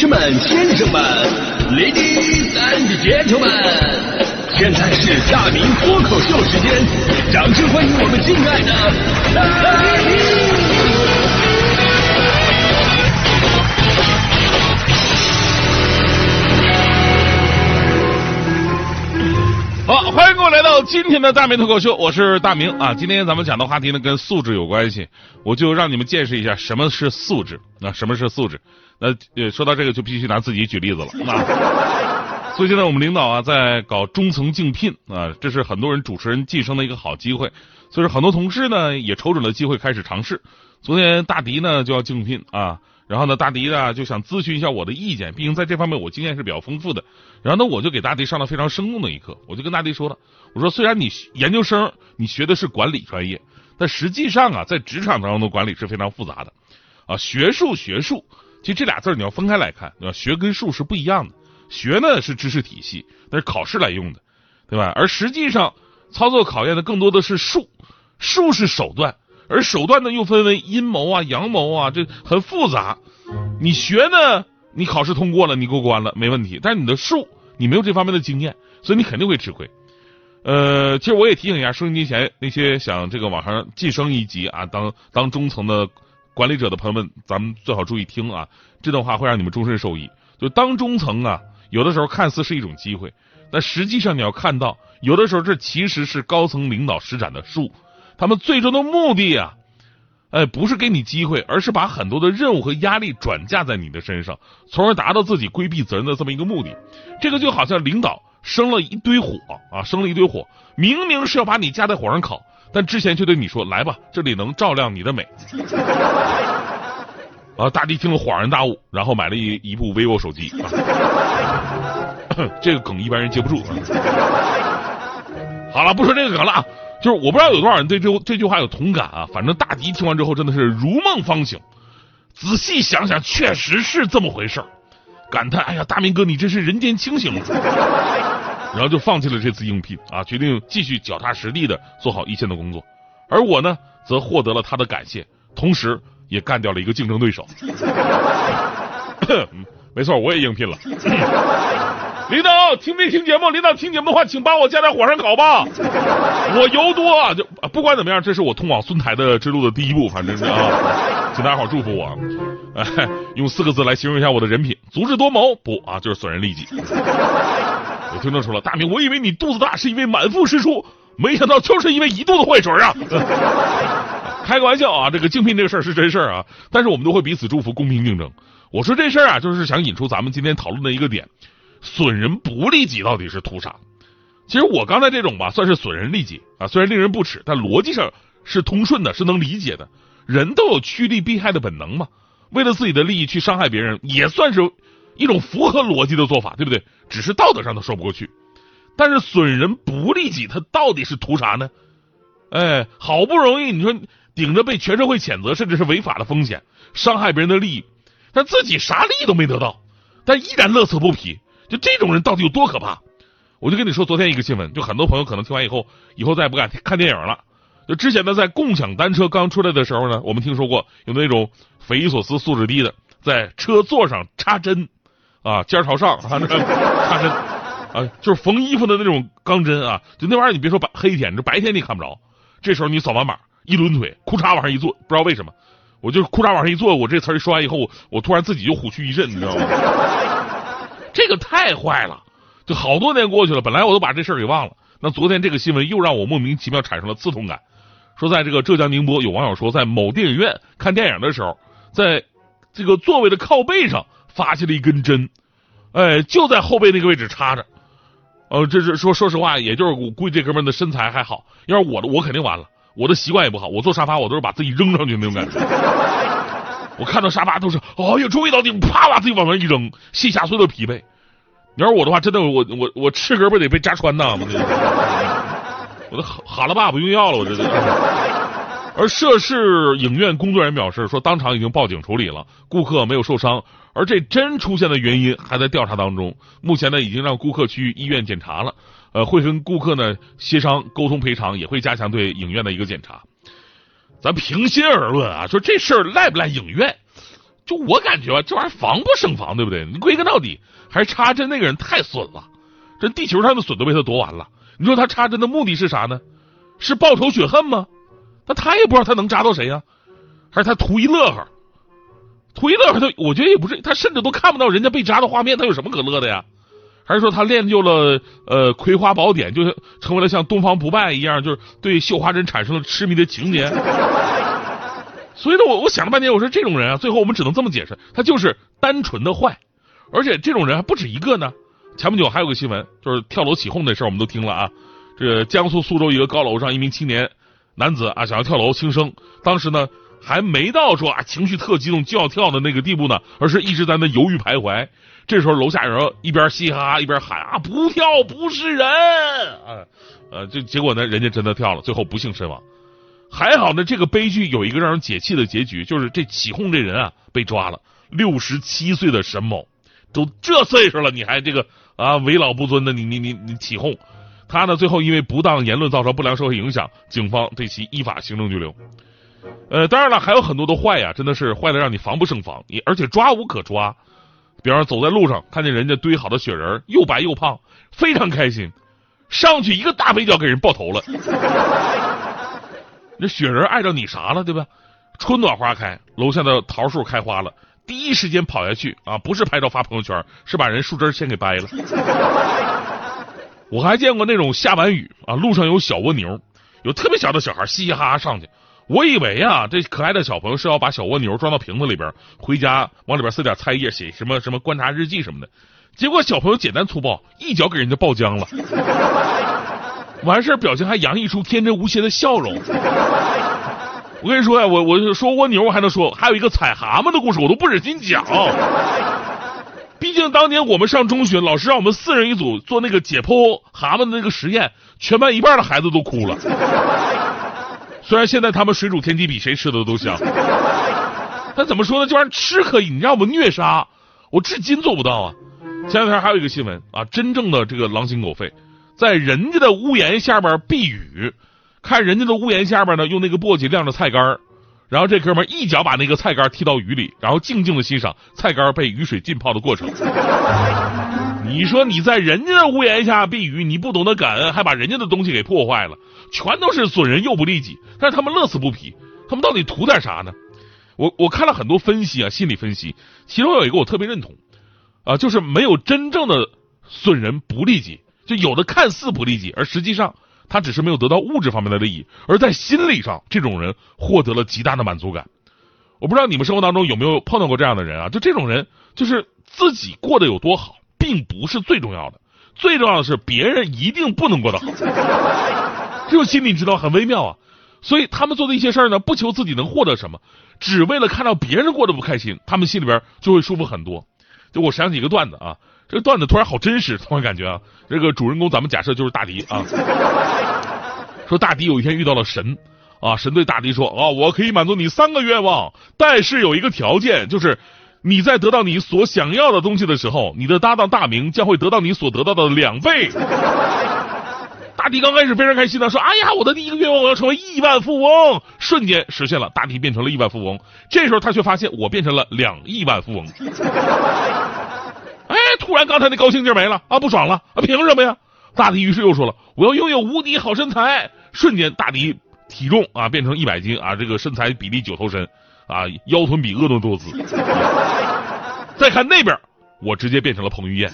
士们、先生们，Ladies and Gentlemen，现在是大明脱口秀时间，掌声欢迎我们敬爱的大！好，欢迎各位来到今天的大明脱口秀，我是大明啊。今天咱们讲的话题呢跟素质有关系，我就让你们见识一下什么是素质。那什么是素质？那呃，说到这个就必须拿自己举例子了。那最近呢，我们领导啊在搞中层竞聘啊，这是很多人主持人晋升的一个好机会，所以说很多同事呢也瞅准了机会开始尝试。昨天大迪呢就要竞聘啊。然后呢，大迪呢就想咨询一下我的意见，毕竟在这方面我经验是比较丰富的。然后呢，我就给大迪上了非常生动的一课，我就跟大迪说了，我说虽然你研究生你学的是管理专业，但实际上啊，在职场当中的管理是非常复杂的，啊，学术学术，其实这俩字你要分开来看，对吧？学跟术是不一样的，学呢是知识体系，那是考试来用的，对吧？而实际上操作考验的更多的是术，术是手段。而手段呢，又分为阴谋啊、阳谋啊，这很复杂。你学呢，你考试通过了，你过关了，没问题。但是你的术，你没有这方面的经验，所以你肯定会吃亏。呃，其实我也提醒一下收音机前那些想这个往上晋升一级啊，当当中层的管理者的朋友们，咱们最好注意听啊，这段话会让你们终身受益。就当中层啊，有的时候看似是一种机会，但实际上你要看到，有的时候这其实是高层领导施展的术。他们最终的目的啊，哎，不是给你机会，而是把很多的任务和压力转嫁在你的身上，从而达到自己规避责任的这么一个目的。这个就好像领导生了一堆火啊，生了一堆火，明明是要把你架在火上烤，但之前却对你说：“来吧，这里能照亮你的美。”啊，大迪听了恍然大悟，然后买了一一部 vivo 手机。这个梗一般人接不住。好了，不说这个梗了啊。就是我不知道有多少人对这这句话有同感啊！反正大迪听完之后真的是如梦方醒，仔细想想确实是这么回事感叹：哎呀，大明哥你真是人间清醒！然后就放弃了这次应聘啊，决定继续脚踏实地的做好一线的工作。而我呢，则获得了他的感谢，同时也干掉了一个竞争对手。没错，我也应聘了。领导听没听节目？领导听节目的话，请把我架在火上烤吧。我油多，就不管怎么样，这是我通往孙台的之路的第一步，反正是啊，请大家好祝福我。哎，用四个字来形容一下我的人品：足智多谋。不啊，就是损人利己。我听众说了，大明，我以为你肚子大是因为满腹诗书，没想到就是因为一肚子坏水啊。开个玩笑啊，这个竞聘这个事儿是真事儿啊，但是我们都会彼此祝福，公平竞争。我说这事儿啊，就是想引出咱们今天讨论的一个点。损人不利己到底是图啥？其实我刚才这种吧，算是损人利己啊，虽然令人不齿，但逻辑上是通顺的，是能理解的。人都有趋利避害的本能嘛，为了自己的利益去伤害别人，也算是一种符合逻辑的做法，对不对？只是道德上都说不过去。但是损人不利己，他到底是图啥呢？哎，好不容易你说顶着被全社会谴责，甚至是违法的风险，伤害别人的利益，但自己啥利益都没得到，但依然乐此不疲。就这种人到底有多可怕？我就跟你说，昨天一个新闻，就很多朋友可能听完以后，以后再也不敢看电影了。就之前呢，在共享单车刚出来的时候呢，我们听说过有那种匪夷所思、素质低的，在车座上插针，啊，尖朝上，插针，啊，就是缝衣服的那种钢针啊。就那玩意儿，你别说白黑天，这白天你看不着。这时候你扫完码，一抡腿，裤衩往上一坐，不知道为什么，我就裤衩往上一坐，我这词儿说完以后，我突然自己就虎躯一震，你知道吗？这个太坏了，就好多年过去了，本来我都把这事儿给忘了。那昨天这个新闻又让我莫名其妙产生了刺痛感。说在这个浙江宁波，有网友说在某电影院看电影的时候，在这个座位的靠背上发现了一根针，哎，就在后背那个位置插着。呃，这是说说实话，也就是我估计这哥们的身材还好，要是我的我肯定完了，我的习惯也不好，我坐沙发我都是把自己扔上去那种感觉。我看到沙发都是，哎呀，终于到顶，啪把自己往那一扔，卸下所有的疲惫。你要是我的话，真的，我我我翅根不得被扎穿呐！我都喊了爸不用药了，我这都。而涉事影院工作人员表示说，当场已经报警处理了，顾客没有受伤，而这针出现的原因还在调查当中。目前呢，已经让顾客去医院检查了，呃，会跟顾客呢协商沟通赔偿，也会加强对影院的一个检查。咱平心而论啊，说这事儿赖不赖影院？就我感觉吧，这玩意儿防不胜防，对不对？你归根到底还是插针那个人太损了，这地球上的损都被他夺完了。你说他插针的目的是啥呢？是报仇雪恨吗？那他也不知道他能扎到谁呀，还是他图一乐呵？图一乐呵，他我觉得也不是，他甚至都看不到人家被扎的画面，他有什么可乐的呀？还是说他练就了呃葵花宝典，就是成为了像东方不败一样，就是对绣花针产生了痴迷的情节？所以呢，我我想了半天，我说这种人啊，最后我们只能这么解释，他就是单纯的坏，而且这种人还不止一个呢。前不久还有个新闻，就是跳楼起哄那事儿，我们都听了啊。这江苏苏州一个高楼上，一名青年男子啊想要跳楼轻生，当时呢还没到说啊情绪特激动就要跳的那个地步呢，而是一直在那犹豫徘徊。这时候楼下人一边嘻嘻哈哈一边喊啊不跳不是人啊呃就结果呢人家真的跳了，最后不幸身亡。还好呢，这个悲剧有一个让人解气的结局，就是这起哄这人啊被抓了。六十七岁的沈某，都这岁数了，你还这个啊为老不尊的，你你你你起哄。他呢最后因为不当言论造成不良社会影响，警方对其依法行政拘留。呃，当然了，还有很多的坏呀，真的是坏的让你防不胜防，你而且抓无可抓。比方说走在路上看见人家堆好的雪人，又白又胖，非常开心，上去一个大飞脚给人爆头了。那雪人碍着你啥了，对吧？春暖花开，楼下的桃树开花了，第一时间跑下去啊！不是拍照发朋友圈，是把人树枝先给掰了。我还见过那种下完雨啊，路上有小蜗牛，有特别小的小孩嘻嘻哈哈上去。我以为啊，这可爱的小朋友是要把小蜗牛装到瓶子里边，回家往里边塞点菜叶，写什么什么观察日记什么的。结果小朋友简单粗暴，一脚给人家爆浆了。完事儿，表情还洋溢出天真无邪的笑容。我跟你说呀，我我说蜗牛，我还能说，还有一个踩蛤蟆的故事，我都不忍心讲。毕竟当年我们上中学，老师让我们四人一组做那个解剖蛤蟆的那个实验，全班一半的孩子都哭了。虽然现在他们水煮田鸡比谁吃的都香，但怎么说呢？这玩意儿吃可以，你让我们虐杀，我至今做不到啊。前两天还有一个新闻啊，真正的这个狼心狗肺。在人家的屋檐下边避雨，看人家的屋檐下边呢，用那个簸箕晾着菜干然后这哥们一脚把那个菜杆踢到雨里，然后静静的欣赏菜杆被雨水浸泡的过程。你说你在人家的屋檐下避雨，你不懂得感恩，还把人家的东西给破坏了，全都是损人又不利己。但是他们乐此不疲，他们到底图点啥呢？我我看了很多分析啊，心理分析，其中有一个我特别认同，啊，就是没有真正的损人不利己。就有的看似不利己，而实际上他只是没有得到物质方面的利益，而在心理上，这种人获得了极大的满足感。我不知道你们生活当中有没有碰到过这样的人啊？就这种人，就是自己过得有多好，并不是最重要的，最重要的是别人一定不能过得好。这种心理知道很微妙啊。所以他们做的一些事儿呢，不求自己能获得什么，只为了看到别人过得不开心，他们心里边就会舒服很多。就我想起一个段子啊。这个段子突然好真实，突然感觉啊，这个主人公咱们假设就是大迪啊。说大迪有一天遇到了神啊，神对大迪说啊，我可以满足你三个愿望，但是有一个条件，就是你在得到你所想要的东西的时候，你的搭档大明将会得到你所得到的两倍。大迪刚开始非常开心的说，哎呀，我的第一个愿望我要成为亿万富翁，瞬间实现了，大迪变成了亿万富翁。这时候他却发现我变成了两亿万富翁。突然，刚才那高兴劲没了啊，不爽了啊！凭什么呀？大迪于是又说了：“我要拥有无敌好身材。”瞬间，大迪体重啊变成一百斤啊，这个身材比例九头身啊，腰臀比婀娜多姿。再看那边，我直接变成了彭于晏。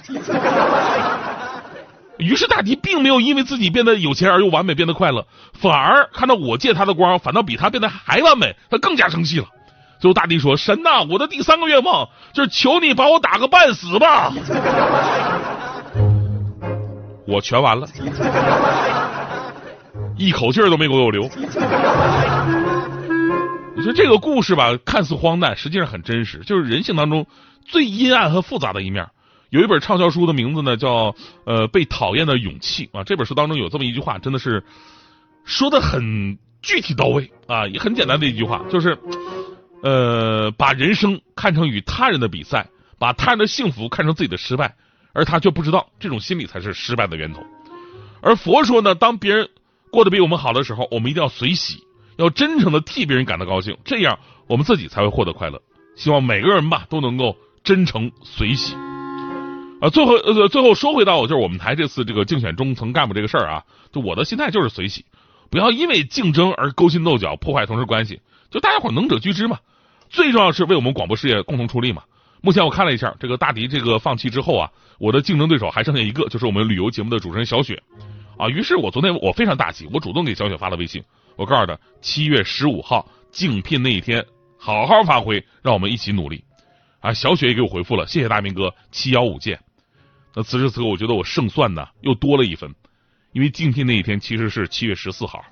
于是大迪并没有因为自己变得有钱而又完美变得快乐，反而看到我借他的光，反倒比他变得还完美，他更加生气了。最后，大帝说：“神呐，我的第三个愿望就是求你把我打个半死吧！”我全完了，一口气儿都没给我留。你说这个故事吧，看似荒诞，实际上很真实，就是人性当中最阴暗和复杂的一面。有一本畅销书的名字呢，叫《呃被讨厌的勇气》啊。这本书当中有这么一句话，真的是说的很具体到位啊，也很简单的一句话，就是。呃，把人生看成与他人的比赛，把他人的幸福看成自己的失败，而他却不知道这种心理才是失败的源头。而佛说呢，当别人过得比我们好的时候，我们一定要随喜，要真诚的替别人感到高兴，这样我们自己才会获得快乐。希望每个人吧都能够真诚随喜。啊，最后呃，最后说回到就是我们台这次这个竞选中层干部这个事儿啊，就我的心态就是随喜，不要因为竞争而勾心斗角，破坏同事关系。就大家伙能者居之嘛，最重要是为我们广播事业共同出力嘛。目前我看了一下，这个大迪这个放弃之后啊，我的竞争对手还剩下一个，就是我们旅游节目的主持人小雪。啊，于是我昨天我非常大气，我主动给小雪发了微信，我告诉她七月十五号竞聘那一天，好好发挥，让我们一起努力。啊，小雪也给我回复了，谢谢大明哥，七幺五见。那此时此刻，我觉得我胜算呢又多了一分，因为竞聘那一天其实是七月十四号。